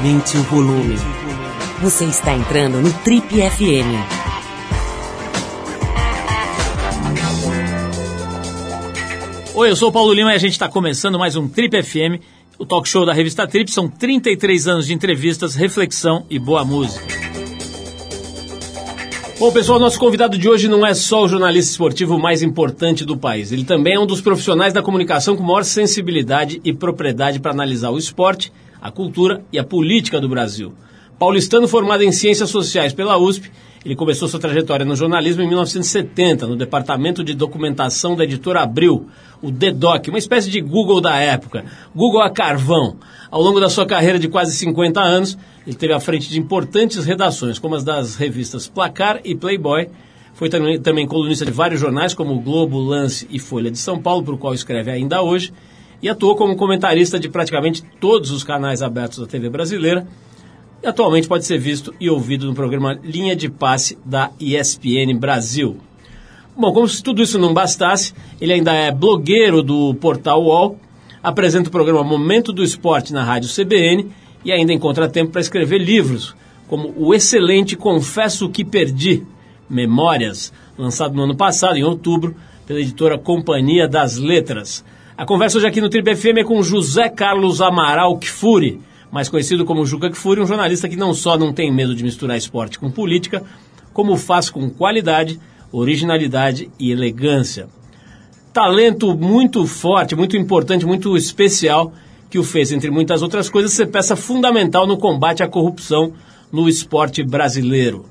Aumente o volume. Você está entrando no Trip FM. Oi, eu sou o Paulo Lima e a gente está começando mais um Trip FM, o talk show da revista Trip. São 33 anos de entrevistas, reflexão e boa música. Bom, pessoal, nosso convidado de hoje não é só o jornalista esportivo mais importante do país. Ele também é um dos profissionais da comunicação com maior sensibilidade e propriedade para analisar o esporte, a cultura e a política do Brasil. Paulistano formado em Ciências Sociais pela USP, ele começou sua trajetória no jornalismo em 1970, no departamento de documentação da editora Abril, o DEDOC, uma espécie de Google da época, Google a carvão. Ao longo da sua carreira de quase 50 anos, ele teve à frente de importantes redações, como as das revistas Placar e Playboy. Foi também, também colunista de vários jornais, como o Globo, Lance e Folha de São Paulo, para o qual escreve ainda hoje, e atuou como comentarista de praticamente todos os canais abertos da TV brasileira, e atualmente pode ser visto e ouvido no programa Linha de Passe da ESPN Brasil. Bom, como se tudo isso não bastasse, ele ainda é blogueiro do portal UOL, apresenta o programa Momento do Esporte na rádio CBN e ainda encontra tempo para escrever livros, como o excelente Confesso que Perdi, Memórias, lançado no ano passado, em outubro, pela editora Companhia das Letras. A conversa hoje aqui no Tribe FM é com José Carlos Amaral Kfouri, mais conhecido como Juca Kfouri, um jornalista que não só não tem medo de misturar esporte com política, como faz com qualidade, originalidade e elegância. Talento muito forte, muito importante, muito especial, que o fez, entre muitas outras coisas, ser peça fundamental no combate à corrupção no esporte brasileiro.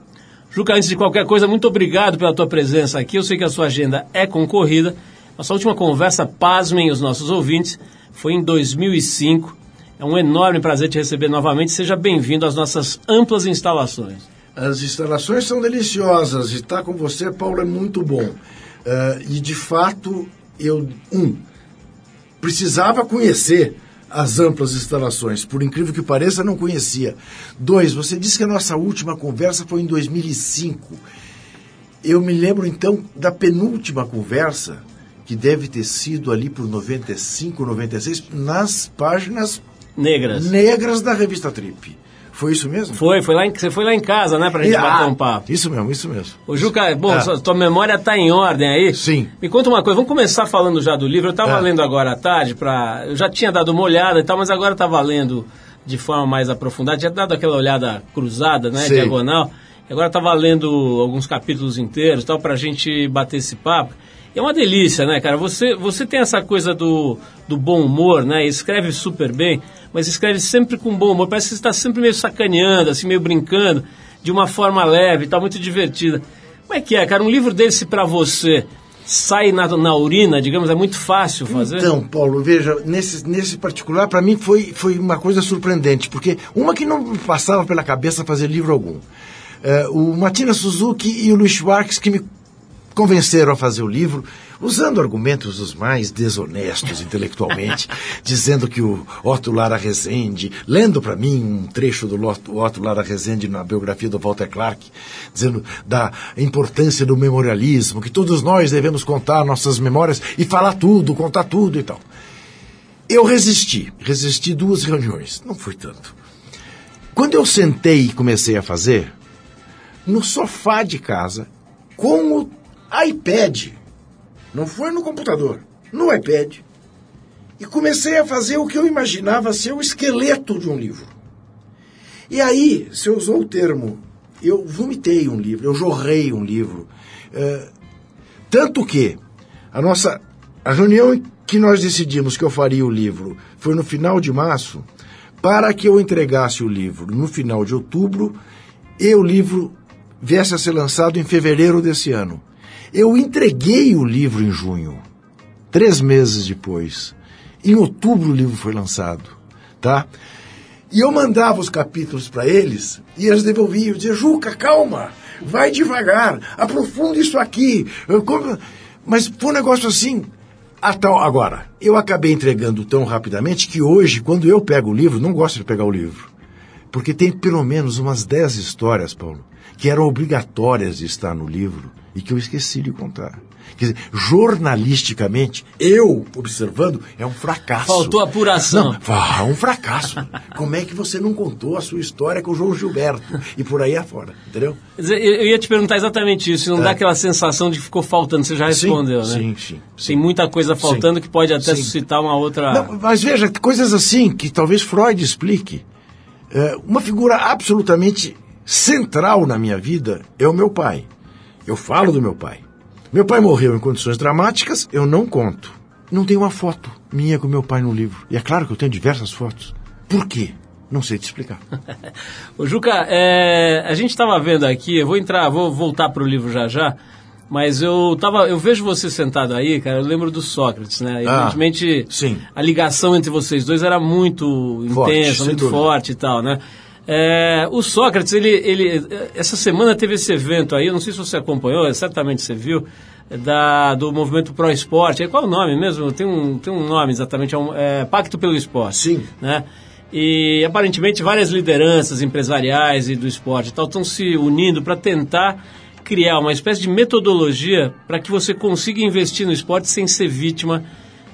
Juca, antes de qualquer coisa, muito obrigado pela tua presença aqui. Eu sei que a sua agenda é concorrida. Nossa última conversa, pasmem os nossos ouvintes, foi em 2005. É um enorme prazer te receber novamente. Seja bem-vindo às nossas amplas instalações. As instalações são deliciosas estar com você, Paulo, é muito bom. Uh, e, de fato, eu, um, precisava conhecer as amplas instalações. Por incrível que pareça, não conhecia. Dois, você disse que a nossa última conversa foi em 2005. Eu me lembro, então, da penúltima conversa, que deve ter sido ali por 95, 96, nas páginas negras, negras da revista Trip. Foi isso mesmo? Foi, foi lá em, você foi lá em casa, né, pra gente e, bater ah, um papo. Isso mesmo, isso mesmo. Ô, Juca, bom, é. tua memória tá em ordem aí? Sim. Me conta uma coisa, vamos começar falando já do livro. Eu tava é. lendo agora à tarde, pra, eu já tinha dado uma olhada e tal, mas agora tava lendo de forma mais aprofundada, tinha dado aquela olhada cruzada, né, Sim. diagonal. Agora tava lendo alguns capítulos inteiros tal, pra gente bater esse papo. É uma delícia, né, cara? Você, você tem essa coisa do, do bom humor, né? Escreve super bem, mas escreve sempre com bom humor. Parece que você está sempre meio sacaneando, assim, meio brincando, de uma forma leve, tá muito divertida. Como é que é, cara? Um livro desse para você sai na, na urina, digamos, é muito fácil fazer? Então, Paulo, veja, nesse, nesse particular, para mim foi, foi uma coisa surpreendente, porque uma que não passava pela cabeça fazer livro algum. É, o Matina Suzuki e o Luiz Schwartz que me convenceram a fazer o livro usando argumentos os mais desonestos intelectualmente, dizendo que o Otto Lara Rezende, lendo para mim um trecho do Otto Lara Rezende na biografia do Walter Clark, dizendo da importância do memorialismo, que todos nós devemos contar nossas memórias e falar tudo, contar tudo e tal. Eu resisti, resisti duas reuniões, não foi tanto. Quando eu sentei e comecei a fazer, no sofá de casa, com o iPad. Não foi no computador, no iPad. E comecei a fazer o que eu imaginava ser o esqueleto de um livro. E aí, você usou o termo, eu vomitei um livro, eu jorrei um livro. É, tanto que a nossa a reunião que nós decidimos que eu faria o livro foi no final de março, para que eu entregasse o livro no final de outubro e o livro viesse a ser lançado em fevereiro desse ano. Eu entreguei o livro em junho, três meses depois. Em outubro o livro foi lançado, tá? E eu mandava os capítulos para eles e eles devolviam. Eu dizia, Juca, calma, vai devagar, aprofunda isso aqui. Mas foi um negócio assim. Tal, agora, eu acabei entregando tão rapidamente que hoje, quando eu pego o livro, não gosto de pegar o livro. Porque tem pelo menos umas dez histórias, Paulo, que eram obrigatórias de estar no livro e que eu esqueci de contar. Quer dizer, jornalisticamente, eu observando, é um fracasso. Faltou apuração. Não, é um fracasso. Como é que você não contou a sua história com o João Gilberto e por aí afora, entendeu? Eu ia te perguntar exatamente isso, não é. dá aquela sensação de que ficou faltando, você já respondeu, sim, né? Sim, sim, sim. Tem muita coisa faltando sim, que pode até sim. suscitar uma outra... Não, mas veja, coisas assim que talvez Freud explique. É, uma figura absolutamente central na minha vida é o meu pai. Eu falo do meu pai. Meu pai morreu em condições dramáticas, eu não conto. Não tem uma foto minha com meu pai no livro. E é claro que eu tenho diversas fotos. Por quê? Não sei te explicar. Ô Juca, é, a gente estava vendo aqui, eu vou entrar, vou voltar para o livro já já, mas eu tava, eu vejo você sentado aí, cara, eu lembro do Sócrates, né? Ah, Evidentemente, sim. a ligação entre vocês dois era muito Forte, intensa, muito dúvida. forte e tal, né? É, o Sócrates, ele, ele, essa semana teve esse evento aí, eu não sei se você acompanhou, certamente você viu, da, do movimento Pro Esporte. Qual é o nome mesmo? Tem um, tem um nome exatamente, é, um, é Pacto pelo Esporte. Sim. Né? E aparentemente várias lideranças empresariais e do esporte e tal estão se unindo para tentar criar uma espécie de metodologia para que você consiga investir no esporte sem ser vítima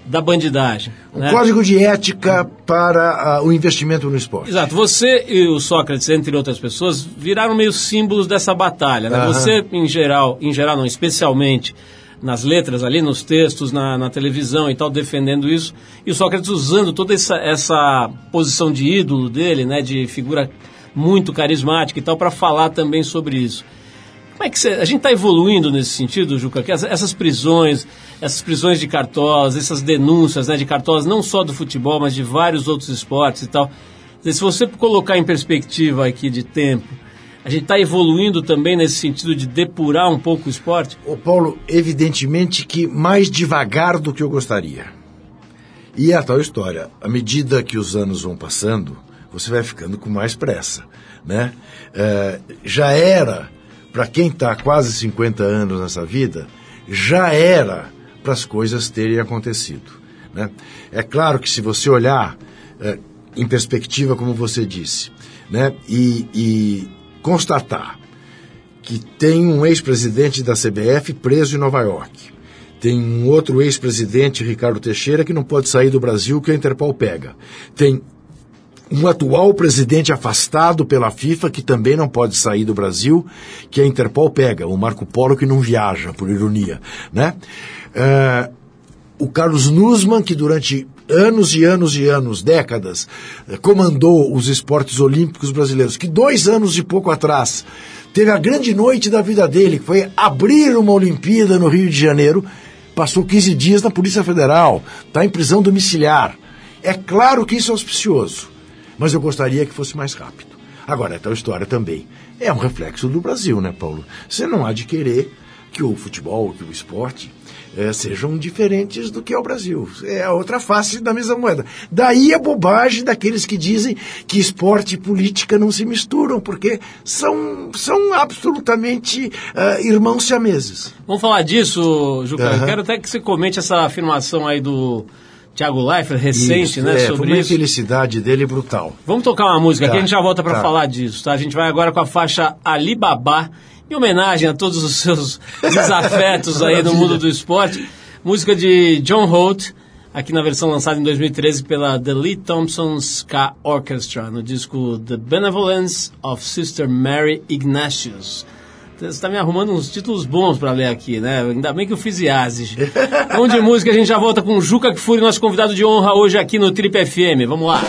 da bandidagem. Um né? código de ética para uh, o investimento no esporte. Exato. Você e o Sócrates, entre outras pessoas, viraram meio símbolos dessa batalha. Né? Aham. Você, em geral, em geral não, especialmente nas letras ali, nos textos, na, na televisão e tal, defendendo isso. E o Sócrates usando toda essa, essa posição de ídolo dele, né, de figura muito carismática e tal, para falar também sobre isso. Como é que você, a gente está evoluindo nesse sentido, Juca? Que essas, prisões, essas prisões de cartolas, essas denúncias né, de cartolas, não só do futebol, mas de vários outros esportes e tal. Se você colocar em perspectiva aqui de tempo, a gente está evoluindo também nesse sentido de depurar um pouco o esporte? Ô Paulo, evidentemente que mais devagar do que eu gostaria. E é a tal história, à medida que os anos vão passando, você vai ficando com mais pressa, né? É, já era, para quem está quase 50 anos nessa vida, já era para as coisas terem acontecido, né? É claro que se você olhar é, em perspectiva, como você disse, né? E, e constatar que tem um ex-presidente da CBF preso em Nova York. Tem um outro ex-presidente, Ricardo Teixeira, que não pode sair do Brasil, que a Interpol pega. Tem um atual presidente afastado pela FIFA, que também não pode sair do Brasil, que a Interpol pega. O Marco Polo, que não viaja, por ironia. Né? É, o Carlos Nussmann, que durante anos e anos e anos, décadas, eh, comandou os esportes olímpicos brasileiros, que dois anos e pouco atrás teve a grande noite da vida dele, que foi abrir uma Olimpíada no Rio de Janeiro, passou 15 dias na Polícia Federal, está em prisão domiciliar. É claro que isso é auspicioso, mas eu gostaria que fosse mais rápido. Agora, a tal história também é um reflexo do Brasil, né, Paulo? Você não há de querer que o futebol, que o esporte é, sejam diferentes do que é o Brasil. É a outra face da mesma moeda. Daí a bobagem daqueles que dizem que esporte e política não se misturam, porque são, são absolutamente uh, irmãos siameses. Vamos falar disso, Juca. Eu quero até que você comente essa afirmação aí do Thiago Leifert, recente, né, é, foi sobre uma isso. infelicidade dele brutal. Vamos tocar uma música aqui, Tá, a gente já volta para tá. falar disso, tá? A gente vai agora com a faixa Alibaba, em homenagem a todos os seus desafetos aí no mundo do esporte. Música de John Holt, aqui na versão lançada em 2013 pela The Lee Thompson Ska Orchestra, no disco The Benevolence of Sister Mary Ignatius. Você está me arrumando uns títulos bons para ler aqui, né? Ainda bem que eu fiz IASIS. Vamos de música, a gente já volta com o Juca Kfouri, nosso convidado de honra hoje aqui no Trip FM. Vamos lá.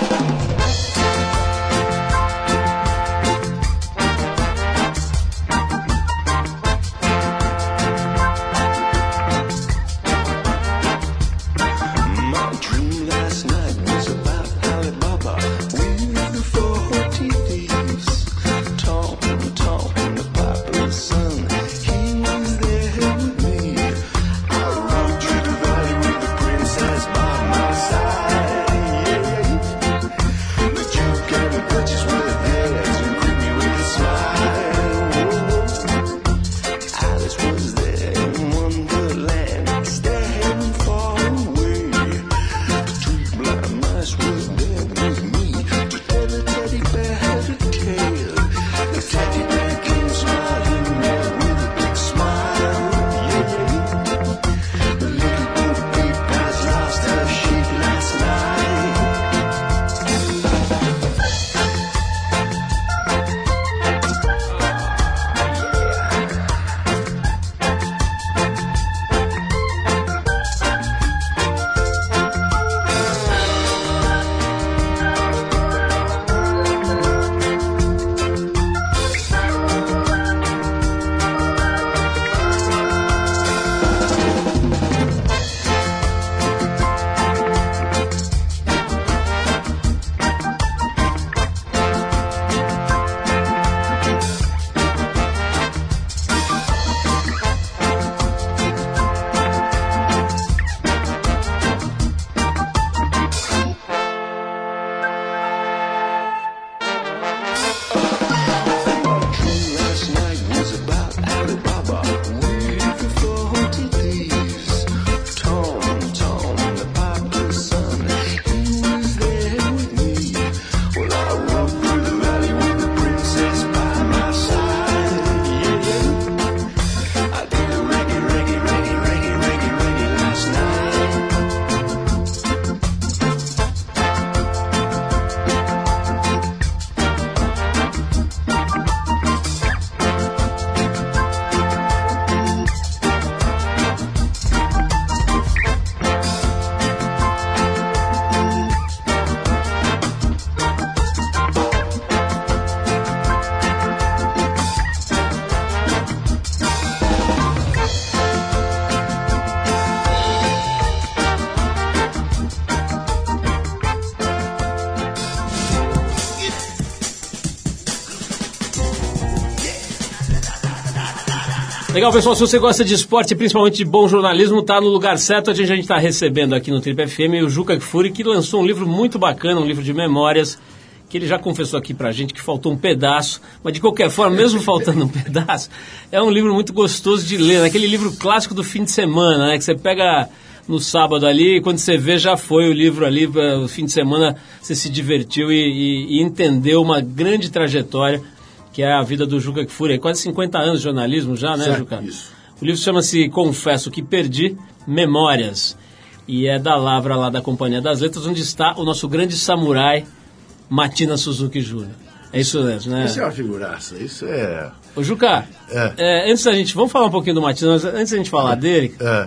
Legal, pessoal, se você gosta de esporte, principalmente de bom jornalismo, tá no lugar certo. A gente está recebendo aqui no Trip FM o Juca Kfouri, que lançou um livro muito bacana, um livro de memórias, que ele já confessou aqui pra gente que faltou um pedaço, mas de qualquer forma, mesmo faltando um pedaço, é um livro muito gostoso de ler, né? aquele livro clássico do fim de semana, né? Que você pega no sábado ali, e quando você vê já foi o livro ali, pra- o fim de semana você se divertiu e, e- e entendeu uma grande trajetória que é a vida do Juca Kfouri, É quase 50 anos de jornalismo já, né, Certo, Juca? isso. O livro chama-se Confesso que Perdi, Memórias, e é da Lavra lá da Companhia das Letras, onde está o nosso grande samurai, Matina Suzuki Jr. É isso mesmo, né? Isso é uma figuraça, isso é. Ô, Juca, É. é, antes da gente, vamos falar um pouquinho do Matina, mas antes da gente falar dele, é.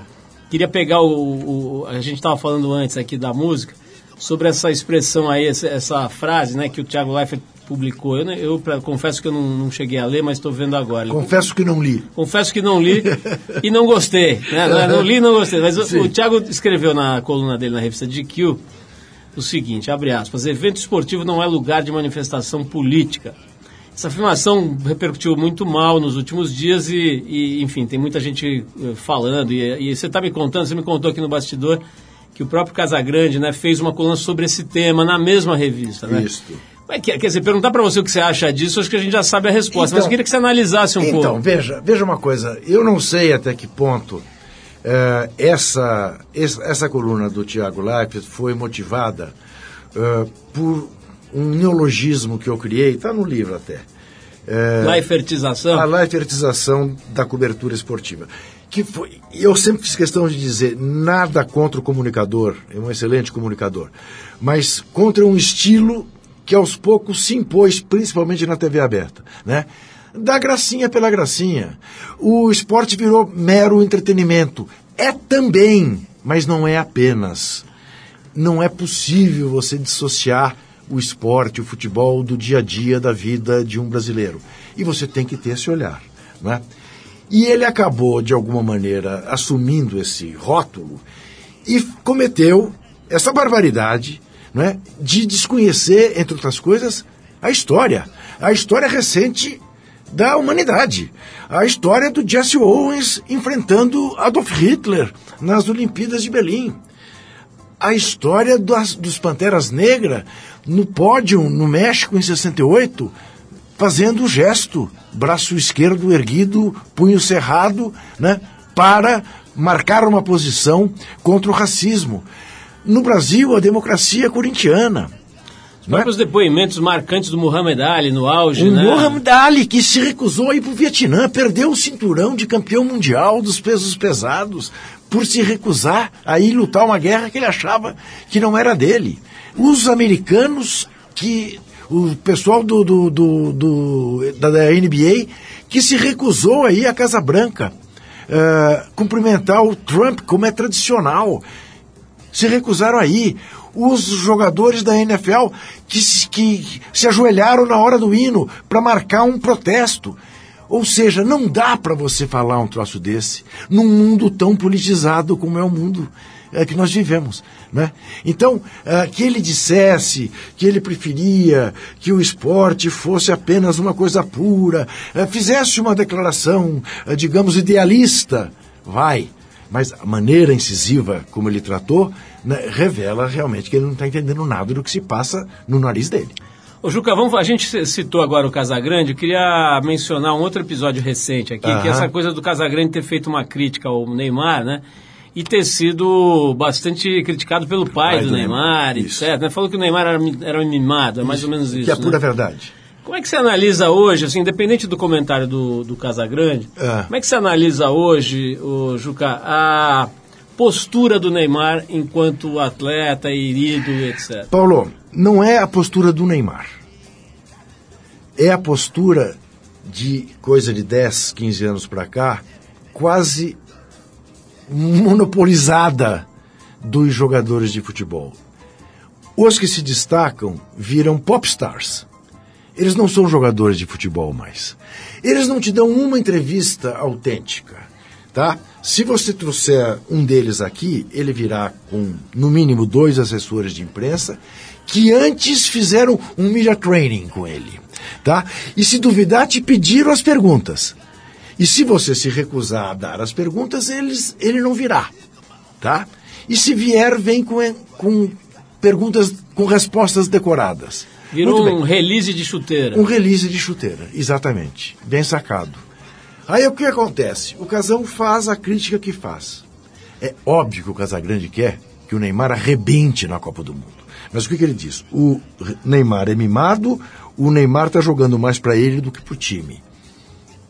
queria pegar o, o- a gente estava falando antes aqui da música sobre essa expressão aí, essa, essa frase, né, que o Thiago Leifert publicou. Eu, eu pra- confesso que eu não, não cheguei a ler, mas estou vendo agora. Ele Confesso que não li. Confesso que não li e não gostei. Né? Não, não li e não gostei. Mas o, o Thiago escreveu na coluna dele na revista GQ o seguinte, abre aspas, evento esportivo não é lugar de manifestação política. Essa afirmação repercutiu muito mal nos últimos dias e, e, enfim, tem muita gente eh, falando. E, e você está me contando, você me contou aqui no bastidor que o próprio Casagrande né, fez uma coluna sobre esse tema na mesma revista. Né? Isso. Mas, quer, quer dizer, perguntar para você o que você acha disso, acho que a gente já sabe a resposta. mas Então- eu queria que você analisasse um Então, pouco. veja, veja uma coisa. Eu não sei até que ponto eh, essa, essa, coluna do Tiago Leifert foi motivada eh, por um neologismo que eu criei, está no livro até. Eh, Leifertização? a Leifertização da cobertura esportiva. Que foi, eu sempre fiz questão de dizer nada contra o comunicador, é um excelente comunicador, mas contra um estilo que aos poucos se impôs, principalmente na TV aberta, né? Da gracinha pela gracinha. O esporte virou mero entretenimento. É também, mas não é apenas não é possível você dissociar o esporte, o futebol, do dia a dia da vida de um brasileiro. E você tem que ter esse olhar. Né? E ele acabou, de alguma maneira, assumindo esse rótulo e cometeu essa barbaridade né, de desconhecer, entre outras coisas, a história. A história recente da humanidade. A história do Jesse Owens enfrentando Adolf Hitler nas Olimpíadas de Berlim a história das, dos Panteras Negras no pódio no México em 68, fazendo o gesto, braço esquerdo erguido, punho cerrado, né, para marcar uma posição contra o racismo. No Brasil, a democracia corintiana. Os próprios depoimentos marcantes do Muhammad Ali no auge, O né? Muhammad Ali, que se recusou a ir para o Vietnã, perdeu o cinturão de campeão mundial dos pesos pesados por se recusar a ir lutar uma guerra que ele achava que não era dele. Os americanos, que o pessoal do, do, do- do- da, da NBA, que se recusou a ir à Casa Branca eh, cumprimentar o Trump, como é tradicional se recusaram a ir. Os jogadores da NFL que, se- que se ajoelharam na hora do hino para marcar um protesto. Ou seja, não dá para você falar um troço desse num mundo tão politizado como é o mundo eh, que nós vivemos. Né? Então, eh, que ele dissesse que ele preferia que o esporte fosse apenas uma coisa pura, eh, fizesse uma declaração, digamos, idealista, vai. Mas a maneira incisiva como ele tratou né, revela realmente que ele não está entendendo nada do que se passa no nariz dele. Ô, Juca, vamos, a gente citou agora o Casagrande, eu queria mencionar um outro episódio recente aqui, que é essa coisa do Casagrande ter feito uma crítica ao Neymar, né? E ter sido bastante criticado pelo pai, Pai do, do Neymar, Neymar, isso. etc. Né? Falou que o Neymar era, era um mimado, é mais ou menos isso. que é a né? pura verdade. Como é que você analisa hoje, assim, independente do comentário do, do Casagrande, É. como é que você analisa hoje, o Juca, a postura do Neymar enquanto atleta ídolo, etc. Paulo, não é a postura do Neymar. É a postura de coisa de 10, 15 anos para cá, quase monopolizada dos jogadores de futebol. Os que se destacam viram popstars. Eles não são jogadores de futebol mais. Eles não te dão uma entrevista autêntica, tá? Se você trouxer um deles aqui, ele virá com no mínimo dois assessores de imprensa que antes fizeram um media training com ele, tá? E se duvidar, te pediram as perguntas. E se você se recusar a dar as perguntas, eles, ele não virá, tá? E se vier, vem com, com perguntas, com respostas decoradas. Virou um release de chuteira. Um release de chuteira, exatamente. Bem sacado. Aí o que acontece? O Casão faz a crítica que faz. É óbvio que o Casagrande quer que o Neymar arrebente na Copa do Mundo. Mas o que, que ele diz? O Neymar é mimado, o Neymar está jogando mais para ele do que para o time.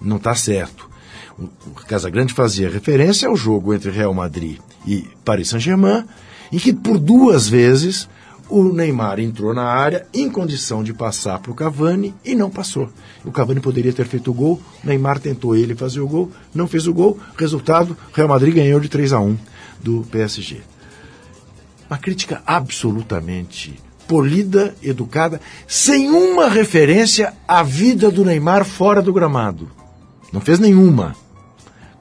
Não está certo. O o Casagrande fazia referência ao jogo entre Real Madrid e Paris Saint-Germain, em que por duas vezes o Neymar entrou na área em condição de passar para o Cavani e não passou. O Cavani poderia ter feito o gol, o Neymar tentou ele fazer o gol, não fez o gol, resultado, Real Madrid ganhou de 3 a 1 do PSG. Uma crítica absolutamente polida, educada, sem uma referência à vida do Neymar fora do gramado. Não fez nenhuma.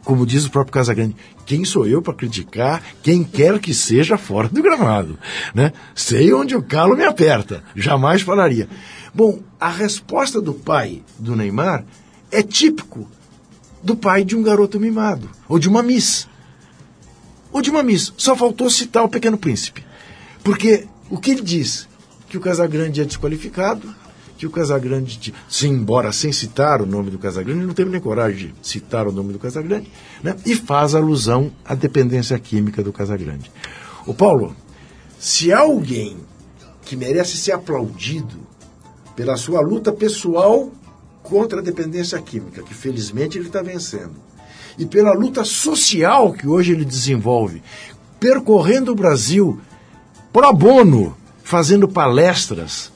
Como diz o próprio Casagrande, quem sou eu para criticar quem quer que seja fora do gramado? Né? Sei onde o calo me aperta, jamais falaria. Bom, a resposta do pai do Neymar é típico do pai de um garoto mimado, ou de uma miss ou de uma miss. Só faltou citar o Pequeno Príncipe. Porque o que ele diz? Que o Casagrande é desqualificado, que o Casagrande, de- sim, embora sem citar o nome do Casagrande, não teve nem coragem de citar o nome do Casagrande, né? e faz alusão à dependência química do Casagrande. O Paulo, se alguém que merece ser aplaudido pela sua luta pessoal contra a dependência química, que felizmente ele está vencendo, e pela luta social que hoje ele desenvolve, percorrendo o Brasil pro bono, fazendo palestras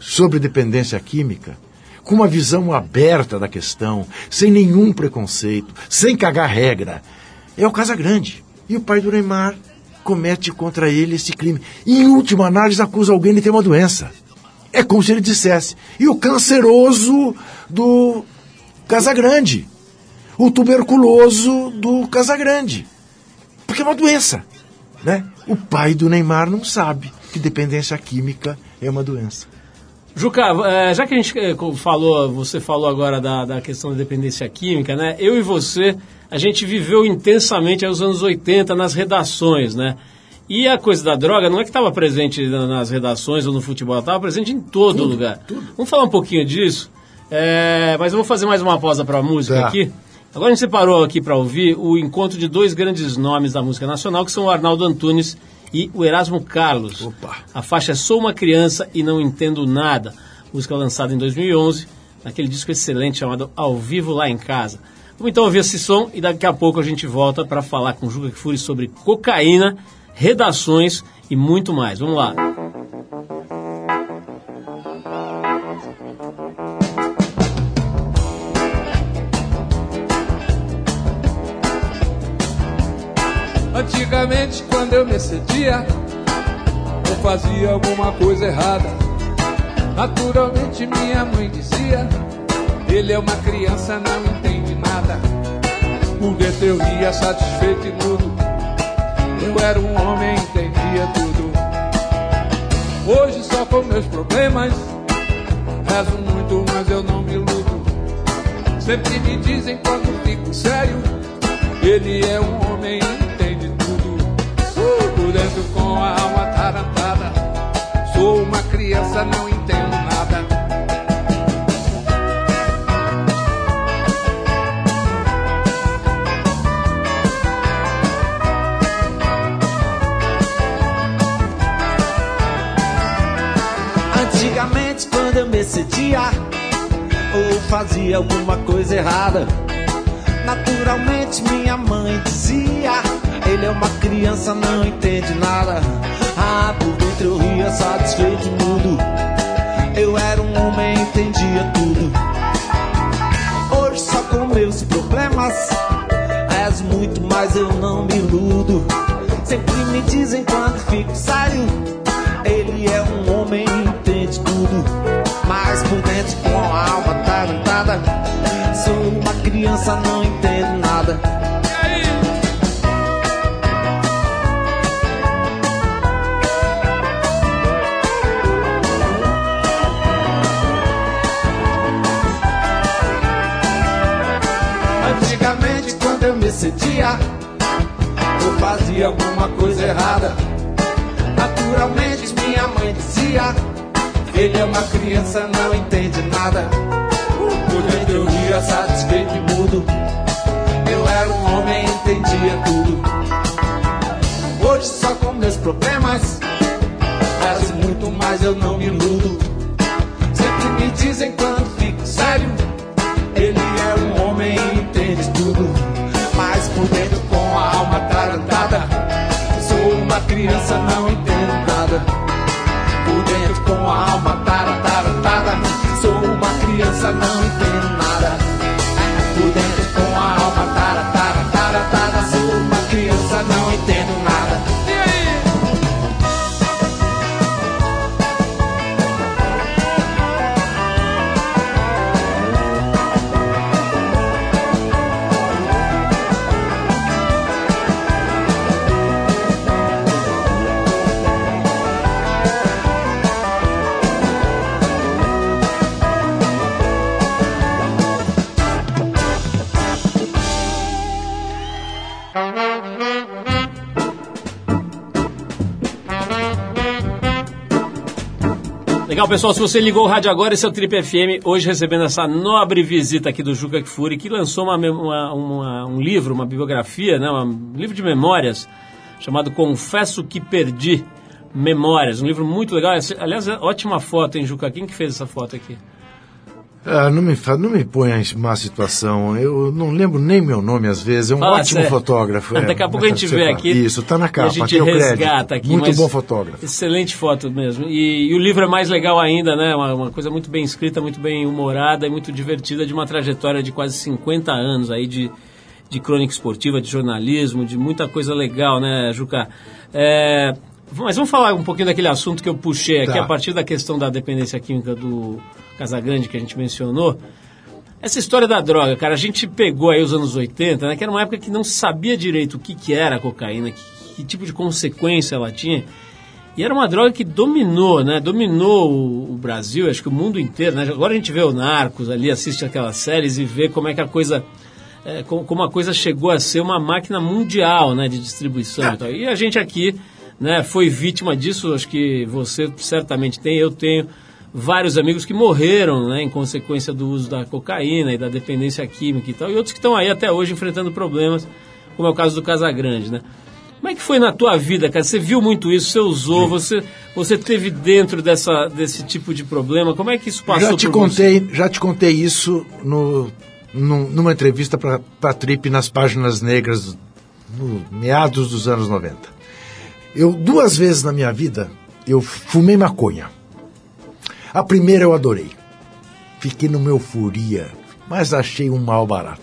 sobre dependência química, com uma visão aberta da questão, sem nenhum preconceito, sem cagar regra, é o Casagrande. E o pai do Neymar comete contra ele esse crime. E, em última análise, acusa alguém de ter uma doença. É como se ele dissesse. E o canceroso do Casagrande. O tuberculoso do Casagrande. Porque é uma doença. Né? O pai do Neymar não sabe que dependência química é uma doença. Juca, eh, já que a gente co- falou, você falou agora da, da questão da dependência química, né? Eu e você, a gente viveu intensamente aí os anos 80 nas redações, né? E a coisa da droga não é que estava presente na- nas redações ou no futebol, estava presente em todo lugar. Vamos falar um pouquinho disso, Eh, mas eu vou fazer mais uma pausa para a música Tá. aqui. Agora a gente separou aqui para ouvir o encontro de dois grandes nomes da música nacional, que são o Arnaldo Antunes e o Erasmo Carlos. Opa. A faixa é Sou uma Criança e Não Entendo Nada, música lançada em 2011, naquele disco excelente chamado Ao Vivo Lá em Casa. Vamos então ouvir esse som e daqui a pouco a gente volta para falar com o Juca Kfouri sobre cocaína, redações e muito mais. Vamos lá. Antigamente, quando eu me excedia, eu fazia alguma coisa errada. Naturalmente, minha mãe dizia: Ele é uma criança, não entende nada. Por dentro eu ria satisfeito e mudo. Eu era um homem, entendia tudo. Hoje, só com meus problemas, rezo muito, mas eu não me iludo. Sempre me dizem quando fico sério. Ele é um homem. Dentro com a alma tarantada. Sou uma criança, não entendo nada. Antigamente, quando eu me excedia ou fazia alguma coisa errada, naturalmente minha mãe dizia: Ele é uma criança, não entende nada. Ah, por dentro eu ria satisfeito mudo. Eu era um homem, entendia tudo. Hoje, só com meus problemas, és muito, mas eu não me iludo. Sempre me dizem quando fico sério. Ele é um homem entende tudo. Mas por dentro com a alma tarantada. Sou uma criança, não errada. Naturalmente minha mãe dizia: Ele é uma criança, não entende nada. Por dentro eu ria satisfeito e mudo. Eu era um homem, entendia tudo. Hoje só com meus problemas, mas muito mais eu não me iludo. Sempre me dizem quando fico sério, criança, não entendo nada. Por dentro com a alma Legal, pessoal, se você ligou o rádio agora, esse é o Trip FM, hoje recebendo essa nobre visita aqui do Juca Kfouri, que lançou uma, uma- uma- um livro, uma biografia, né, um livro de memórias, chamado Confesso que Perdi Memórias, um livro muito legal, aliás, é ótima foto, hein, Juca, quem que fez essa foto aqui? Ah, não me, não me ponha em má situação. Eu não lembro nem meu nome às vezes. É um ótimo fotógrafo. é. Daqui a pouco a gente vê aqui. Isso, tá na capa. A gente resgata aqui. Muito bom fotógrafo. Excelente foto mesmo. E, e o livro é mais legal ainda, né? Uma, uma coisa muito bem escrita, muito bem humorada e muito divertida de uma trajetória de quase 50 anos aí de, de crônica esportiva, de jornalismo, de muita coisa legal, né, Juca? É, mas vamos falar um pouquinho daquele assunto que eu puxei aqui Tá. a partir da questão da dependência química do Casagrande que a gente mencionou. Essa história da droga, cara, a gente pegou aí os anos 80, né? Que era uma época que não sabia direito o que, que era a cocaína, que, que tipo de consequência ela tinha. E era uma droga que dominou, né? Dominou o, o Brasil, acho que o mundo inteiro, né? Agora a gente vê o Narcos ali, assiste aquelas séries e vê como é que a coisa... é, como, como a coisa chegou a ser uma máquina mundial, né? De distribuição e tal. E a gente aqui, né? Foi vítima disso, acho que você certamente tem, eu tenho vários amigos que morreram né, em consequência do uso da cocaína e da dependência química e tal, e outros que estão aí até hoje enfrentando problemas, como é o caso do Casagrande, né? Como é que foi na tua vida, cara? Você viu muito isso, você usou, você, você teve dentro dessa, desse tipo de problema, como é que isso passou Já te contei, já te contei isso no, num- numa entrevista para a Trip nas páginas negras no meados dos anos 90. Eu duas vezes na minha vida eu fumei maconha. A primeira eu adorei. Fiquei numa euforia, mas achei um mal barato.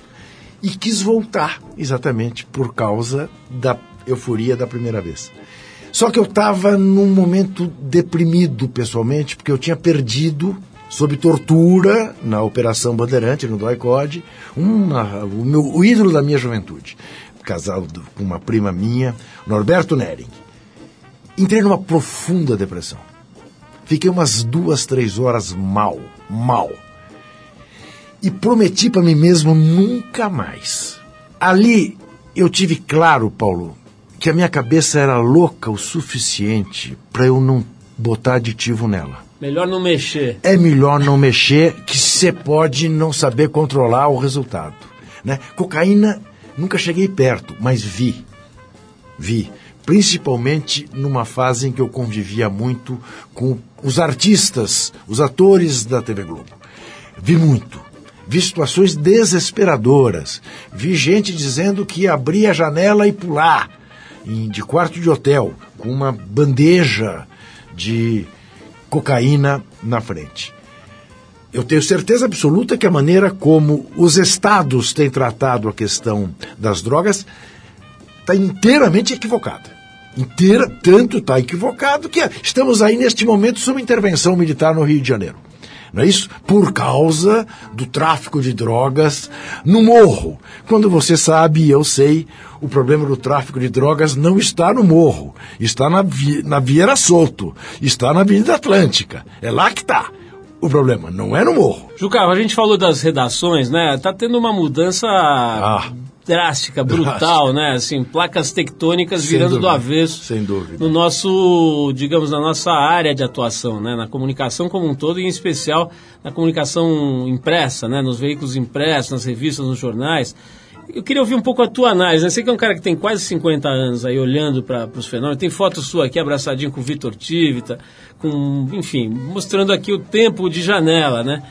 E quis voltar, exatamente por causa da euforia da primeira vez. Só que eu estava num momento deprimido pessoalmente, porque eu tinha perdido, sob tortura, na Operação Bandeirante, no DOI-COD, o, o ídolo da minha juventude. Casado com uma prima minha, Norberto Nering. Entrei numa profunda depressão. Fiquei umas duas, três horas mal, mal. E prometi para mim mesmo nunca mais. Ali eu tive claro, Paulo, que a minha cabeça era louca o suficiente para eu não botar aditivo nela. Melhor não mexer. É melhor não mexer, que você pode não saber controlar o resultado. Né? Cocaína, nunca cheguei perto, mas vi. Vi. Principalmente numa fase em que eu convivia muito com os artistas, os atores da TV Globo. Vi muito. Vi situações desesperadoras. Vi gente dizendo que ia abrir a janela e pular de quarto de hotel com uma bandeja de cocaína na frente. Eu tenho certeza absoluta que a maneira como os estados têm tratado a questão das drogas está inteiramente equivocada. Inteira, tanto está equivocado que estamos aí neste momento sob intervenção militar no Rio de Janeiro. Não é isso? Por causa do tráfico de drogas no morro. Quando você sabe, e eu sei, o problema do tráfico de drogas não está no morro, está na, vi, na Vieira Solto, está na Avenida Atlântica. É lá que está o problema, não é no morro. Juca, a gente falou das redações, né? Tá tendo uma mudança drástica, brutal, né? Assim, placas tectônicas Sem virando do dúvida, avesso. sem dúvida. No nosso, digamos, na nossa área de atuação, né? Na comunicação como um todo e em especial na comunicação impressa, né? Nos veículos impressos, nas revistas, nos jornais. Eu queria ouvir um pouco a tua análise. Né? Você que é um cara que tem quase 50 anos aí olhando para os fenômenos. Tem foto sua aqui abraçadinho com o Vitor Tivita, com, enfim, mostrando aqui o tempo de janela, né?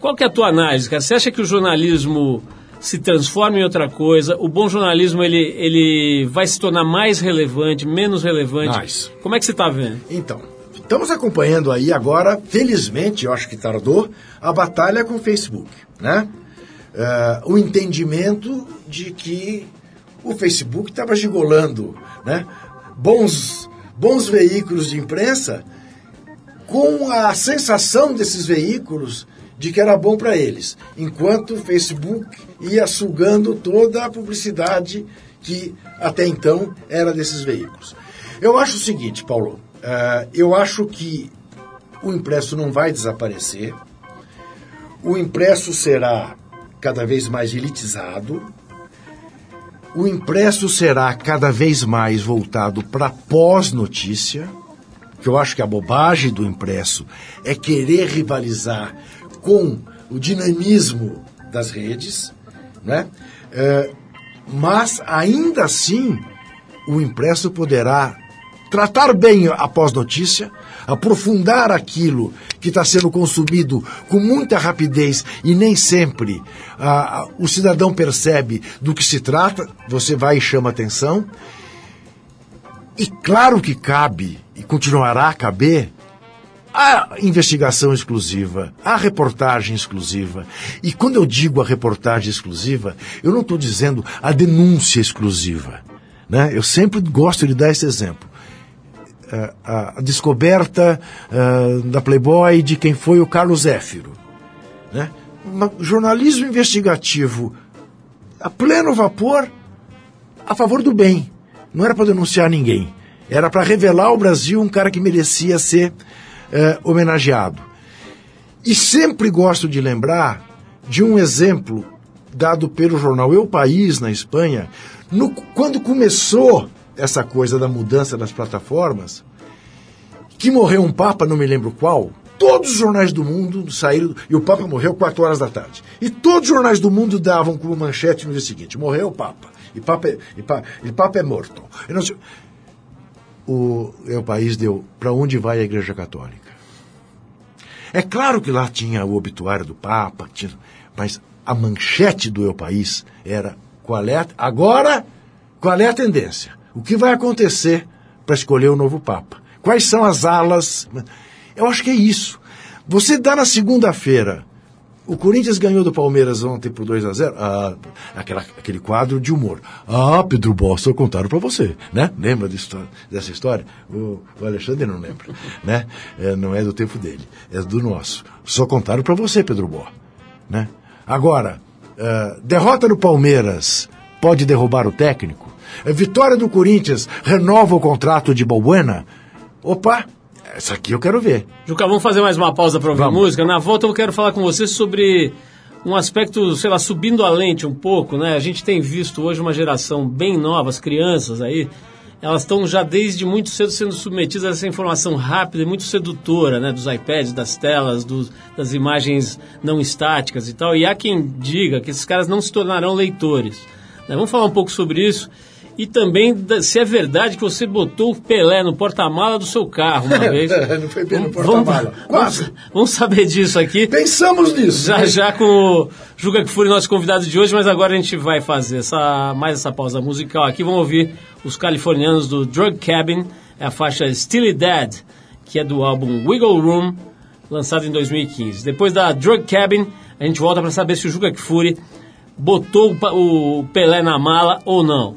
Qual que é a tua análise, cara? Você acha que o jornalismo se transforma em outra coisa? O bom jornalismo ele, ele vai se tornar mais relevante, menos relevante? Mais. Como é que você está vendo? Então, estamos acompanhando aí agora, felizmente, eu acho que tardou, a batalha com o Facebook, né? Eh, o entendimento de que o Facebook estava gigolando, né? Bons, bons veículos de imprensa com a sensação desses veículos de que era bom para eles, enquanto o Facebook ia sugando toda a publicidade que até então era desses veículos. Eu acho o seguinte, Paulo, eh, eu acho que o impresso não vai desaparecer, o impresso será cada vez mais elitizado, o impresso será cada vez mais voltado para pós-notícia, que eu acho que a bobagem do impresso é querer rivalizar com o dinamismo das redes, né? É, mas ainda assim o impresso poderá tratar bem a pós-notícia, aprofundar aquilo que está sendo consumido com muita rapidez e nem sempre ah, o cidadão percebe do que se trata, você vai e chama atenção. E claro que cabe, e continuará a caber, a investigação exclusiva, a reportagem exclusiva. E quando eu digo a reportagem exclusiva, eu não estou dizendo a denúncia exclusiva. Né? Eu sempre gosto de dar esse exemplo. Eh, A, descoberta eh, da Playboy de quem foi o Carlos Zéfiro. Né? Jornalismo investigativo a pleno vapor a favor do bem. Não era para denunciar ninguém. Era para revelar ao Brasil um cara que merecia ser eh, homenageado. E sempre gosto de lembrar de um exemplo dado pelo jornal Eu País, na Espanha, no- quando começou essa coisa da mudança das plataformas, que morreu um Papa, não me lembro qual, todos os jornais do mundo saíram, e o Papa morreu 4 horas da tarde. E todos os jornais do mundo davam como manchete no dia seguinte, morreu o Papa, e Papa é, e pa, e Papa é morto. Não o, é o país deu, para onde vai a Igreja Católica? É claro que lá tinha o obituário do Papa, tinha- mas a manchete do Eu País era qual é, agora qual é a tendência? O que vai acontecer para escolher o novo Papa? Quais são as alas? Eu acho que é isso. Você dá na segunda-feira. O Corinthians ganhou do Palmeiras ontem por 2 a 0 ah, aquela, aquele quadro de humor. Ah, Pedro Bossa, contaram para você, né? Lembra disso- dessa história? O, o Alexandre não lembra, né? É, não é do tempo dele, é do nosso. Só contaram para você, Pedro Bó, né? Agora, ah, derrota do Palmeiras pode derrubar o técnico? A vitória do Corinthians renova o contrato de Balbuena? Opa, essa aqui eu quero ver. Juca, vamos fazer mais uma pausa para ouvir Vamos. música. Na volta eu quero falar com você sobre um aspecto, sei lá, subindo a lente um pouco, né? A gente tem visto hoje uma geração bem nova, as crianças aí, elas estão já desde muito cedo sendo submetidas a essa informação rápida e muito sedutora, né? Dos iPads, das telas, dos- das imagens não estáticas e tal. E há quem diga que esses caras não se tornarão leitores. né? Vamos falar um pouco sobre isso. E também se é verdade que você botou o Pelé no porta-mala do seu carro uma vez. Não foi bem no Vamos- porta-mala. Vamos, Quase. vamos saber disso aqui. Pensamos nisso. Já já com o Juca Kfouri, nosso convidado de hoje, mas agora a gente vai fazer essa, mais essa pausa musical aqui. Vamos ouvir os californianos do Drug Cabin, é a faixa Still Dead, que é do álbum Wiggle Room, lançado em 2015. Depois da Drug Cabin, a gente volta para saber se o Juca Kfouri botou o Pelé na mala ou não.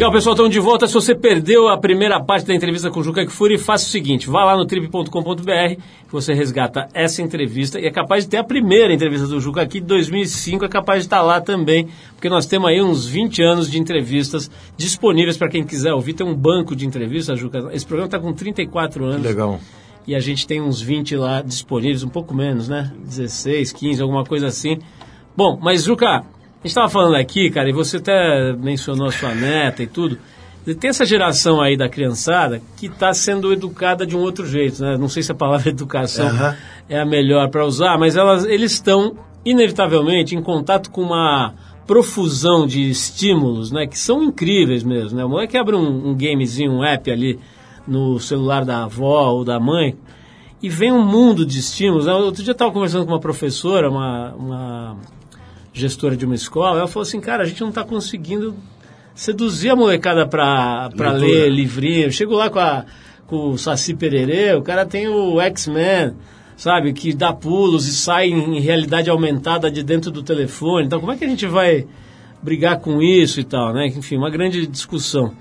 Legal, pessoal, estamos de volta. Se você perdeu a primeira parte da entrevista com o Juca Kfouri, faça o seguinte, vá lá no trip.com.br você resgata essa entrevista e é capaz de ter a primeira entrevista do Juca aqui de 2005, é capaz de estar lá também, porque nós temos aí uns 20 anos de entrevistas disponíveis para quem quiser ouvir. Tem um banco de entrevistas, Juca. Esse programa está com 34 anos. Que legal. E a gente tem uns 20 lá disponíveis, um pouco menos, né? 16, 15, alguma coisa assim. Bom, mas Juca, a gente estava falando aqui, cara, e você até mencionou a sua neta e tudo. Tem essa geração aí da criançada que está sendo educada de um outro jeito, né? Não sei se a palavra educação Aham. é a melhor para usar, mas elas, eles estão, inevitavelmente, em contato com uma profusão de estímulos, né? Que são incríveis mesmo, né? O moleque abre um, um gamezinho, um app ali no celular da avó ou da mãe e vem um mundo de estímulos. né? Outro dia eu estava conversando com uma professora, uma, uma gestora de uma escola, ela falou assim, cara, a gente não está conseguindo seduzir a molecada para ler livrinho. Eu Chego lá com, a, com o Saci Pererê, o cara tem o X-Men, sabe, que dá pulos e sai em realidade aumentada de dentro do telefone. Então, como é que a gente vai brigar com isso e tal, né? Enfim, uma grande discussão.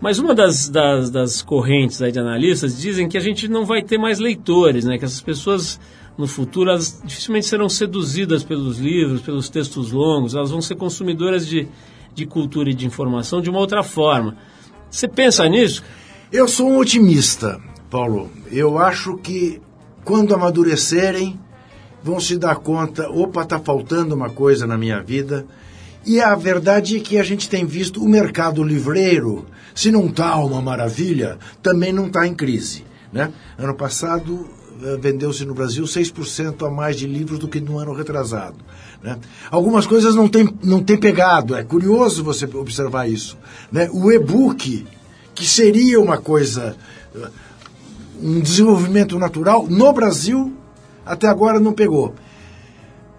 Mas uma das, das, das correntes aí de analistas dizem que a gente não vai ter mais leitores, né? Que essas pessoas no futuro elas dificilmente serão seduzidas pelos livros, pelos textos longos, elas vão ser consumidoras de, de cultura e de informação de uma outra forma. Você pensa nisso? Eu sou um otimista, Paulo. Eu acho que quando amadurecerem, vão se dar conta, opa, está faltando uma coisa na minha vida. E a verdade é que a gente tem visto o mercado livreiro, se não está uma maravilha, também não está em crise. Né? Ano passado vendeu-se no Brasil 6% a mais de livros do que no ano retrasado. Né? Algumas coisas não têm não tem pegado, é curioso você observar isso. Né? O e-book, que seria uma coisa eh, um desenvolvimento natural, no Brasil, até agora não pegou.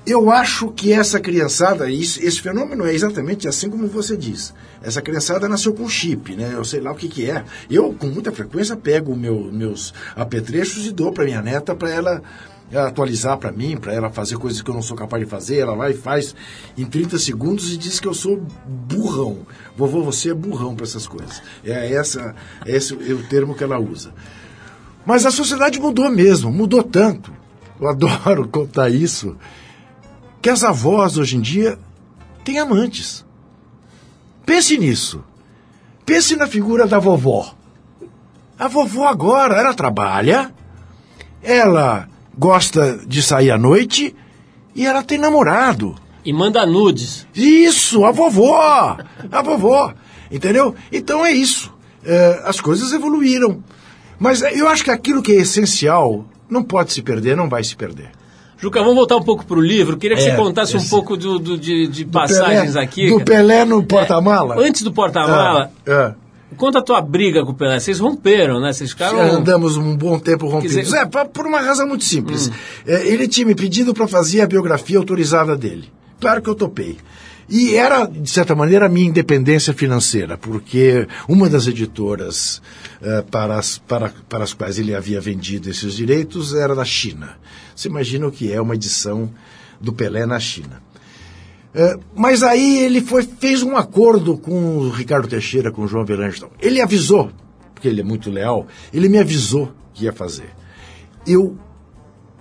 Eu acho que essa criançada, isso, esse fenômeno é exatamente assim como você diz. Essa criançada nasceu com chip, né? Eu sei lá o que, que é. Eu, com muita frequência, pego meu, meus apetrechos e dou para minha neta para ela atualizar para mim, para ela fazer coisas que eu não sou capaz de fazer. Ela vai e faz em 30 segundos e diz que eu sou burrão. Vovô, você é burrão para essas coisas. É essa, esse é o termo que ela usa. Mas a sociedade mudou mesmo, mudou tanto. Eu adoro contar isso. Que as avós hoje em dia têm amantes. Pense nisso. Pense na figura da vovó. A vovó agora, ela trabalha, ela gosta de sair à noite e ela tem namorado. E manda nudes. Isso, a vovó! A vovó! Entendeu? Então é isso. É, as coisas evoluíram. Mas eu acho que aquilo que é essencial não pode se perder, não vai se perder. Juca, vamos voltar um pouco para o livro. Queria que É, você contasse um esse- pouco do, do- de, de Do passagens Pelé- aqui. Do. Pelé no porta-mala? Antes do porta-mala, É, é. conta a tua briga com o Pelé. Vocês romperam, né? Vocês ficaram... Andamos um bom tempo rompidos. dizer- É, por uma razão muito simples. É, ele tinha me pedido para fazer a biografia autorizada dele. Claro que eu topei. E era, de certa maneira, a minha independência financeira, porque uma das editoras para, as, para, para as quais ele havia vendido esses direitos era da China. Você imagina o que é uma edição do Pelé na China. É, mas aí ele foi, fez um acordo com o Ricardo Teixeira, com o João Avelange. tal. Ele avisou, porque ele é muito leal, ele me avisou que ia fazer. Eu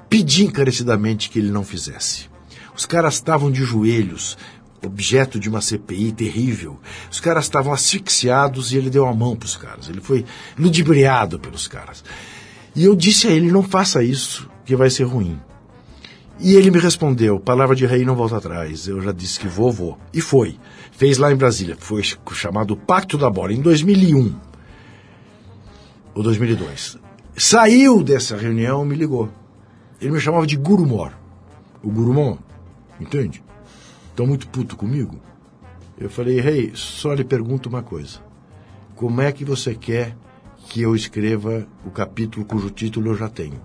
pedi encarecidamente que ele não fizesse. Os caras estavam de joelhos, objeto de uma CPI terrível. Os caras estavam asfixiados e ele deu a mão para os caras. Ele foi ludibriado pelos caras. E eu disse a ele: não faça isso, que vai ser ruim. E ele me respondeu: palavra de rei não volta atrás. Eu já disse que vou, vou. E foi. Fez lá em Brasília. Foi chamado Pacto da Bola, em 2001 ou 2002. Saiu dessa reunião, me ligou. Ele me chamava de Gurumor. O Gurumon, entende? Estão muito puto comigo? Eu falei, rei, só lhe pergunto uma coisa. Como é que você quer que eu escreva o capítulo cujo título eu já tenho?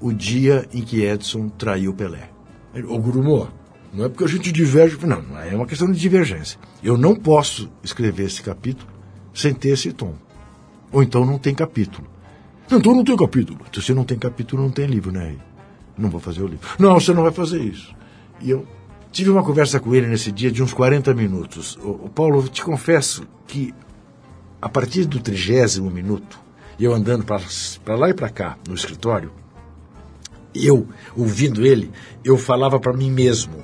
O dia em que Edson traiu Pelé. Ele, Ô não é porque a gente diverge. Não, é uma questão de divergência. Eu não posso escrever esse capítulo sem ter esse tom. Ou então não tem capítulo. Então não tem capítulo. Se você não tem capítulo, não tem livro, né? Não vou fazer o livro. Não, você não vai fazer isso. E eu tive uma conversa com ele nesse dia de uns 40 minutos. O, Paulo, te confesso que a partir do trigésimo minuto, eu andando para lá e para cá no escritório, eu, ouvindo ele, eu falava para mim mesmo: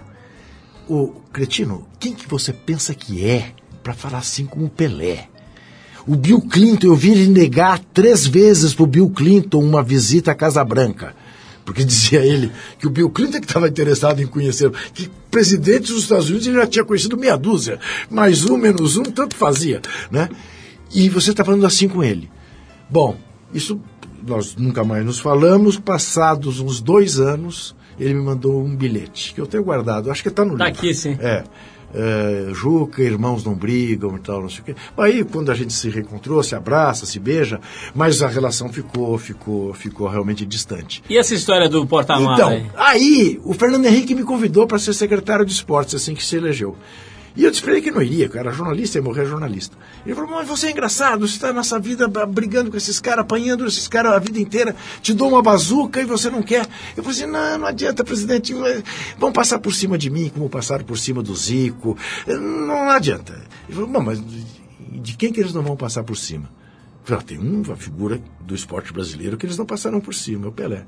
Ô, cretino, quem que você pensa que é para falar assim como o Pelé? O Bill Clinton, eu vi ele negar três vezes pro Bill Clinton uma visita à Casa Branca. Porque dizia ele que o Bill Clinton que estava interessado em conhecer, que presidentes dos Estados Unidos ele já tinha conhecido meia dúzia, mais um, menos um, tanto fazia, né? E você está falando assim com ele. Bom, isso nós nunca mais nos falamos. Passados uns dois anos, ele me mandou um bilhete que eu tenho guardado. Acho que está no Tá livro. aqui, sim. É. É, Juca, irmãos não brigam e tal, não sei o quê. Aí, quando a gente se reencontrou, se abraça, se beija, mas a relação ficou, ficou, ficou realmente distante. E essa história do porta-mala Então, aí? aí o Fernando Henrique me convidou para ser secretário de esportes assim que se elegeu. E eu disse pra ele que não iria, que eu era jornalista, ia morrer jornalista. Ele falou, mas você é engraçado, você está nessa vida brigando com esses caras, apanhando esses caras a vida inteira, te dou uma bazuca e você não quer. Eu falei assim, não, não adianta, presidente, vão passar por cima de mim, como passaram por cima do Zico. Não adianta. Ele falou, bom, mas de quem que eles não vão passar por cima? Eu falei, ah, tem uma figura do esporte brasileiro que eles não passaram por cima, é o Pelé. Eu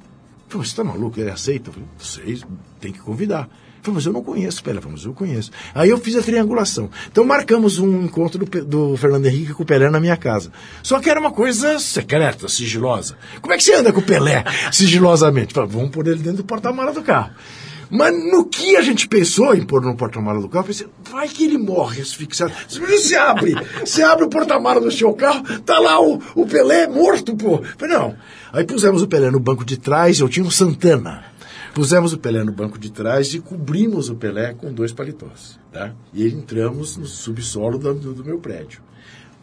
falei, você está maluco? Ele aceita? Eu falei, vocês tem que convidar. Falei, mas eu não conheço Pelé. Falei, mas eu conheço. Aí eu fiz a triangulação. Então marcamos um encontro do, do Fernando Henrique com o Pelé na minha casa. Só que era uma coisa secreta, sigilosa. Como é que você anda com o Pelé sigilosamente? Falei, vamos pôr ele dentro do porta-mala do carro. Mas no que a gente pensou em pôr no porta-mala do carro, pensei, vai que ele morre asfixiado. Você abre, você abre o porta-mala do seu carro, tá lá o, o Pelé morto, pô. Falei, não. Aí pusemos o Pelé no banco de trás, eu tinha um Santana. Pusemos o Pelé no banco de trás e cobrimos o Pelé com dois paletós. Tá? E entramos no subsolo do, do- meu prédio.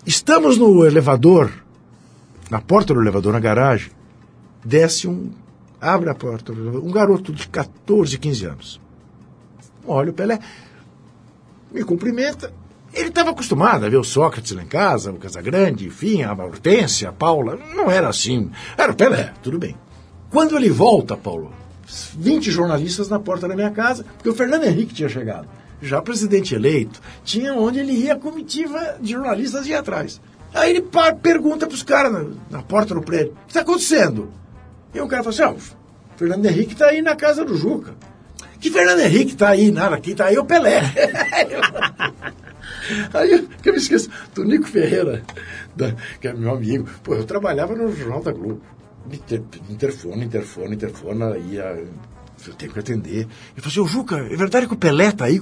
Estamos no elevador, na porta do elevador, na garagem, desce um. Abre a porta, um garoto de 14, 15 anos. Olha o Pelé, me cumprimenta. Ele estava acostumado a ver o Sócrates lá em casa, o Casagrande, enfim, a Hortência, a Paula. Não era assim. Era o Pelé, tudo bem. Quando ele volta, Paulo, 20 jornalistas na porta da minha casa, porque o Fernando Henrique tinha chegado. Já presidente eleito, tinha onde ele ia, a comitiva de jornalistas ia atrás. Aí ele pergunta para os caras na, na porta do prédio: o que está acontecendo? E um cara fala assim: ah, o Fernando Henrique está aí na casa do Juca. Que Fernando Henrique está aí, nada, quem está aí é o Pelé. Aí que eu me esqueço, Tonico Ferreira, da- que é meu amigo, pô, eu trabalhava no Jornal da Globo. Inter- Interfone, interfone, interfone, ia. Eu tenho que atender. Ele falou assim, ô Juca, é verdade que o Pelé tá aí?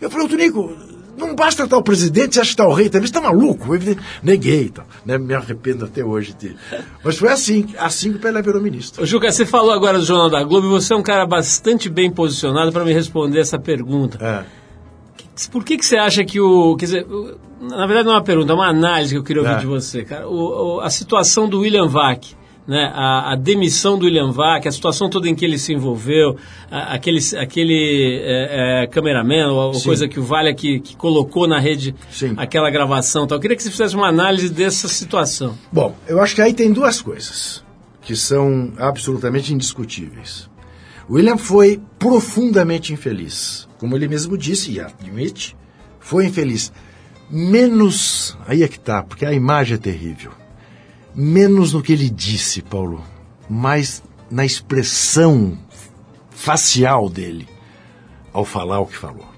Eu falei, ô Tonico, não basta estar o presidente, você acha que está o rei também, você está maluco? Eu neguei tal. Né? Me arrependo até hoje de. Mas foi assim, assim que o Pelé virou ministro. Ô, Juca, você falou agora do Jornal da Globo e você é um cara bastante bem posicionado para me responder essa pergunta. É. Por que, que você acha que o. Quer dizer, na verdade não é uma pergunta, é uma análise que eu queria ouvir É. de você, cara. O- o- a situação do William Vac, né? A, a demissão do William Vac, a situação toda em que ele se envolveu, a- aquele, aquele é, é, cameraman, ou, ou coisa que o Vale que, que colocou na rede Sim. aquela gravação tal. Eu queria que você fizesse uma análise dessa situação. Bom, eu acho que aí tem duas coisas que são absolutamente indiscutíveis. William foi profundamente infeliz. Como ele mesmo disse e admite, foi infeliz. Menos. Aí é que tá, porque a imagem é terrível. Menos no que ele disse, Paulo, mais na expressão facial dele ao falar o que falou.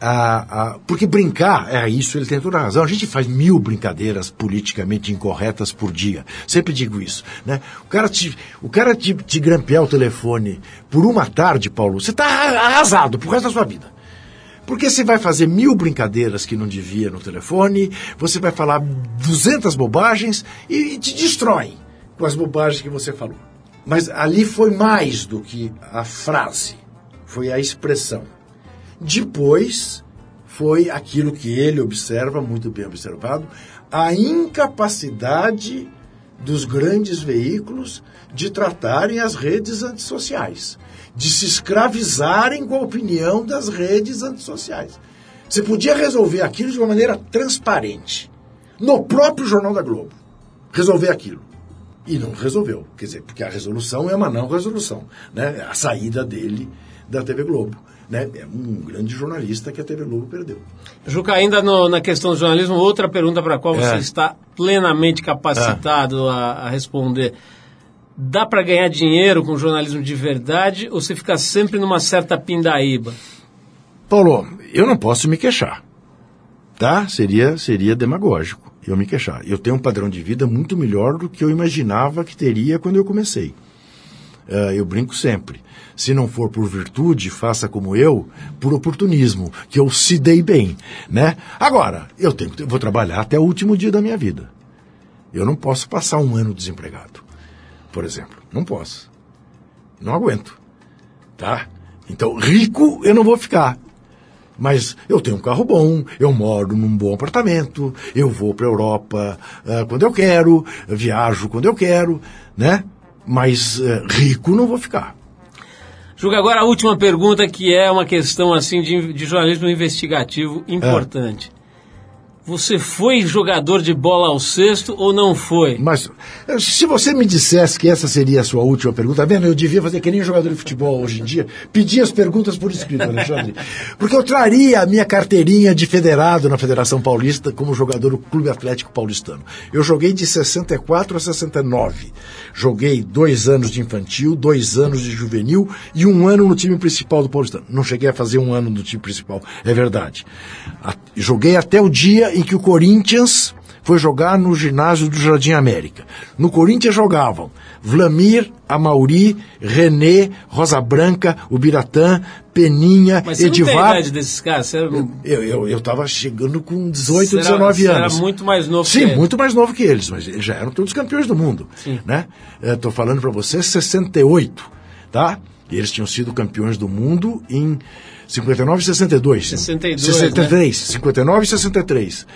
Ah, ah, porque brincar, é isso, ele tem toda a razão. A gente faz mil brincadeiras politicamente incorretas por dia. Sempre digo isso. Né? O cara, te, o cara te, te grampear o telefone por uma tarde, Paulo, você está arrasado pro resto da sua vida. Porque você vai fazer mil brincadeiras que não devia no telefone, você vai falar 200 bobagens e, te destrói com as bobagens que você falou. Mas ali foi mais do que a frase, foi a expressão. Depois foi aquilo que ele observa, muito bem observado, a incapacidade dos grandes veículos de tratarem as redes antissociais, de se escravizarem com a opinião das redes antissociais. Você podia resolver aquilo de uma maneira transparente, no próprio Jornal da Globo. Resolver aquilo. E não resolveu. Quer dizer, porque a resolução é uma não resolução. Né? A saída dele da TV Globo. Né? É um grande jornalista que a TV Globo perdeu. Juca, ainda no- na questão do jornalismo, outra pergunta para a qual você É. está plenamente capacitado a, a responder. Dá para ganhar dinheiro com jornalismo de verdade ou você fica sempre numa certa pindaíba? Paulo, eu não posso me queixar. Tá? Seria, seria demagógico eu me queixar. Eu tenho um padrão de vida muito melhor do que eu imaginava que teria quando eu comecei. Ah, eu brinco sempre. Se não for por virtude, faça como eu, por oportunismo, que eu se dei bem, né? Agora, eu tenho, eu vou trabalhar até o último dia da minha vida. Eu não posso passar um ano desempregado, por exemplo. Não posso. Não aguento. Tá? Então, rico eu não vou ficar. Mas eu tenho um carro bom, eu moro num bom apartamento, eu vou para a Europa ah, quando eu quero, eu viajo quando eu quero, né? Mas eh, rico não vou ficar. Juca, agora a última pergunta que é uma questão assim de, de jornalismo investigativo importante. Você foi jogador de bola ao cesto ou não foi? Mas eh, se você me dissesse que essa seria a sua última pergunta, tá vendo? Eu devia fazer que nem jogador de futebol hoje em dia, pedir as perguntas por escrito, Alexandre. Porque eu traria a minha carteirinha de federado na Federação Paulista como jogador do Clube Atlético Paulistano. Eu joguei de 64 a 69. Joguei dois anos de infantil, dois anos de juvenil e um ano no time principal do Paulistano. Não cheguei a fazer um ano no time principal, é verdade. Joguei até o dia em que o Corinthians foi jogar no ginásio do Jardim América. No Corinthians jogavam Vlamir, Amauri, René, Rosa Branca, Ubiratã, Peninha, Mas você não tem a Edivar. idade desses caras? Você, era- Eu, eu, eu tava chegando com 18, você era- 19 você anos. Era muito mais novo Sim, que ele. muito mais novo que eles, mas eles já eram todos campeões do mundo. Sim. Né? Estou falando para você 68, tá? Eles tinham sido campeões do mundo em 59 e 62. 62, 63, 59 e 63.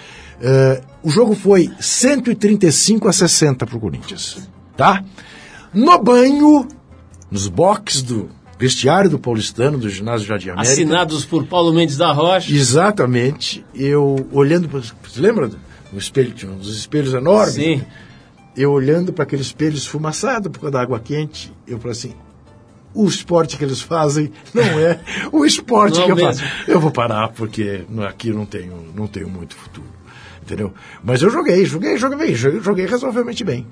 Eh, o jogo foi 135 a 60 pro Corinthians, tá? No banho, nos boxes do vestiário do Paulistano, do ginásio Jardim América. Assinados por Paulo Mendes da Rocha. Exatamente. Eu olhando para. Você lembra do espelho? Tinha uns espelhos enormes. Sim. Eu olhando para aquele espelho esfumaçado por causa da água quente, eu falei assim. O esporte que eles fazem não é o esporte Não que eu mesmo. faço. Eu vou parar porque no- aqui eu não tenho, não tenho muito futuro. Entendeu? Mas eu joguei, joguei, joguei bem, joguei, razoavelmente bem.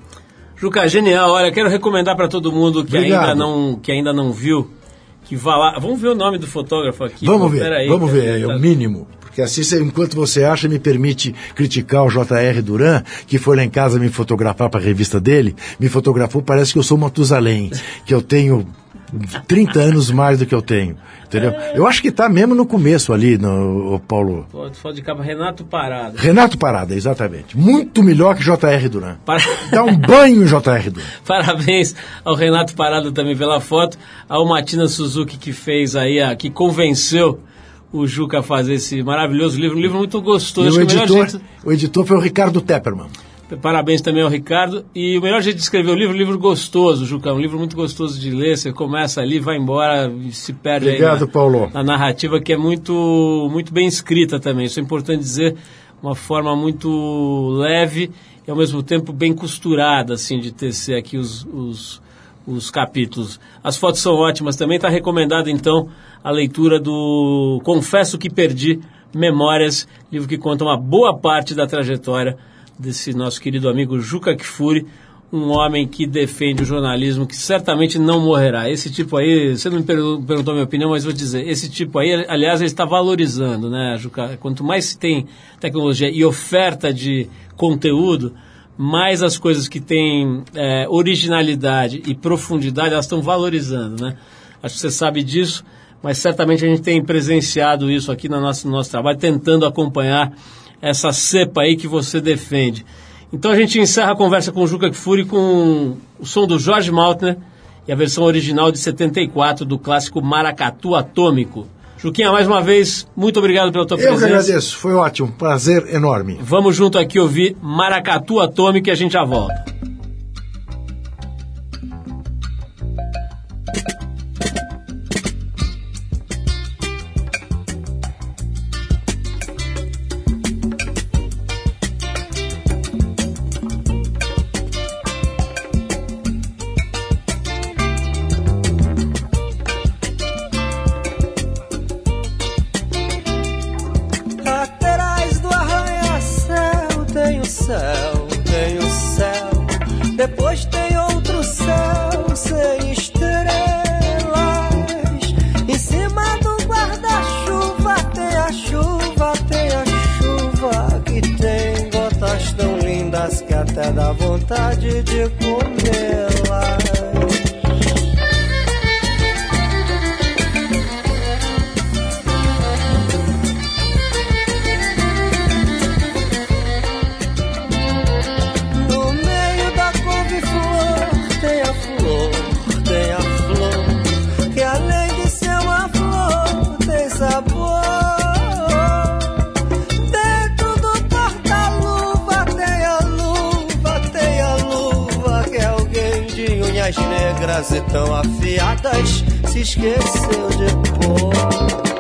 Juca, genial. Olha, quero recomendar para todo mundo que Obrigado. ainda, não, que ainda não viu, que vá lá. Vamos ver o nome do fotógrafo aqui. Vamos Pô, ver, peraí, vamos cara. ver, é Tá- o mínimo. Porque assim, enquanto você acha, me permite criticar o J.R. Duran, que foi lá em casa me fotografar para a revista dele, me fotografou, parece que eu sou Matusalém, que eu tenho 30 anos mais do que eu tenho. Entendeu? Eu acho que tá mesmo no começo ali, no Paulo. Foto de capa Renato Parado. Renato Parada, exatamente. Muito melhor que J.R. Duran. Para- Dá um banho J.R. Duran. Parabéns ao Renato Parado também pela foto, ao Matina Suzuki que fez aí, a, que convenceu o Juca a fazer esse maravilhoso livro, um livro muito E gostoso. o Acho que melhor editor, jeito- o editor foi o Ricardo Tepperman. Parabéns também ao Ricardo. E o melhor jeito de escrever o livro, um livro gostoso, Juca, um livro muito gostoso de ler. Você começa ali, vai embora se perde Obrigado, aí na, Paulo. na narrativa que é muito, muito bem escrita também. Isso é importante dizer, uma forma muito leve e ao mesmo tempo bem costurada, assim, de tecer aqui os, os, os capítulos. As fotos são ótimas também. Está recomendado, então, a leitura do Confesso que Perdi Memórias, livro que conta uma boa parte da trajetória desse nosso querido amigo Juca Kfouri, um homem que defende o jornalismo que certamente não morrerá. Esse tipo aí, você não me pergun- perguntou a minha opinião, mas vou dizer, esse tipo aí, aliás, ele está valorizando, né, Juca? Quanto mais se tem tecnologia e oferta de conteúdo, mais as coisas que têm é, originalidade e profundidade, elas estão valorizando, né? Acho que você sabe disso, mas certamente a gente tem presenciado isso aqui no nosso, no nosso trabalho, tentando acompanhar essa cepa aí que você defende. Então a gente encerra a conversa com o Juca Kfouri com o som do Jorge Maltner e a versão original de 74 do clássico Maracatu Atômico. Juquinha, mais uma vez, muito obrigado pela tua Eu que presença. agradeço, foi ótimo, prazer enorme. Vamos junto aqui ouvir Maracatu Atômico e a gente já volta. E tão afiadas se esqueceu de pôr.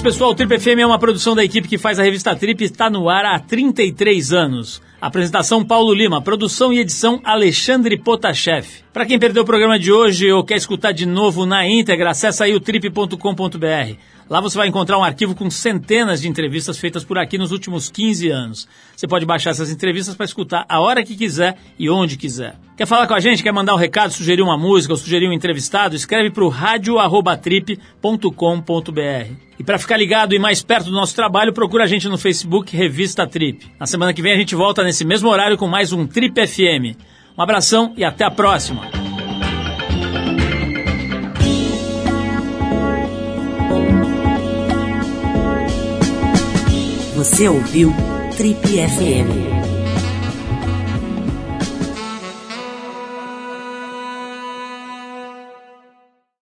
Isso, pessoal. O Trip FM é uma produção da equipe que faz a revista Trip e está no ar há 33 anos. Apresentação Paulo Lima, produção e edição Alexandre Potashev. Para quem perdeu o programa de hoje ou quer escutar de novo na íntegra, acessa aí o trip.com.br. Lá você vai encontrar um arquivo com centenas de entrevistas feitas por aqui nos últimos 15 anos. Você pode baixar essas entrevistas para escutar a hora que quiser e onde quiser. Quer falar com a gente? Quer mandar um recado, sugerir uma música ou sugerir um entrevistado? Escreve para o radio@trip.com.br. E para ficar ligado e mais perto do nosso trabalho, procura a gente no Facebook Revista Trip. Na semana que vem a gente volta nesse mesmo horário com mais um Trip FM. Um abração e até a próxima. Você ouviu Trip FM.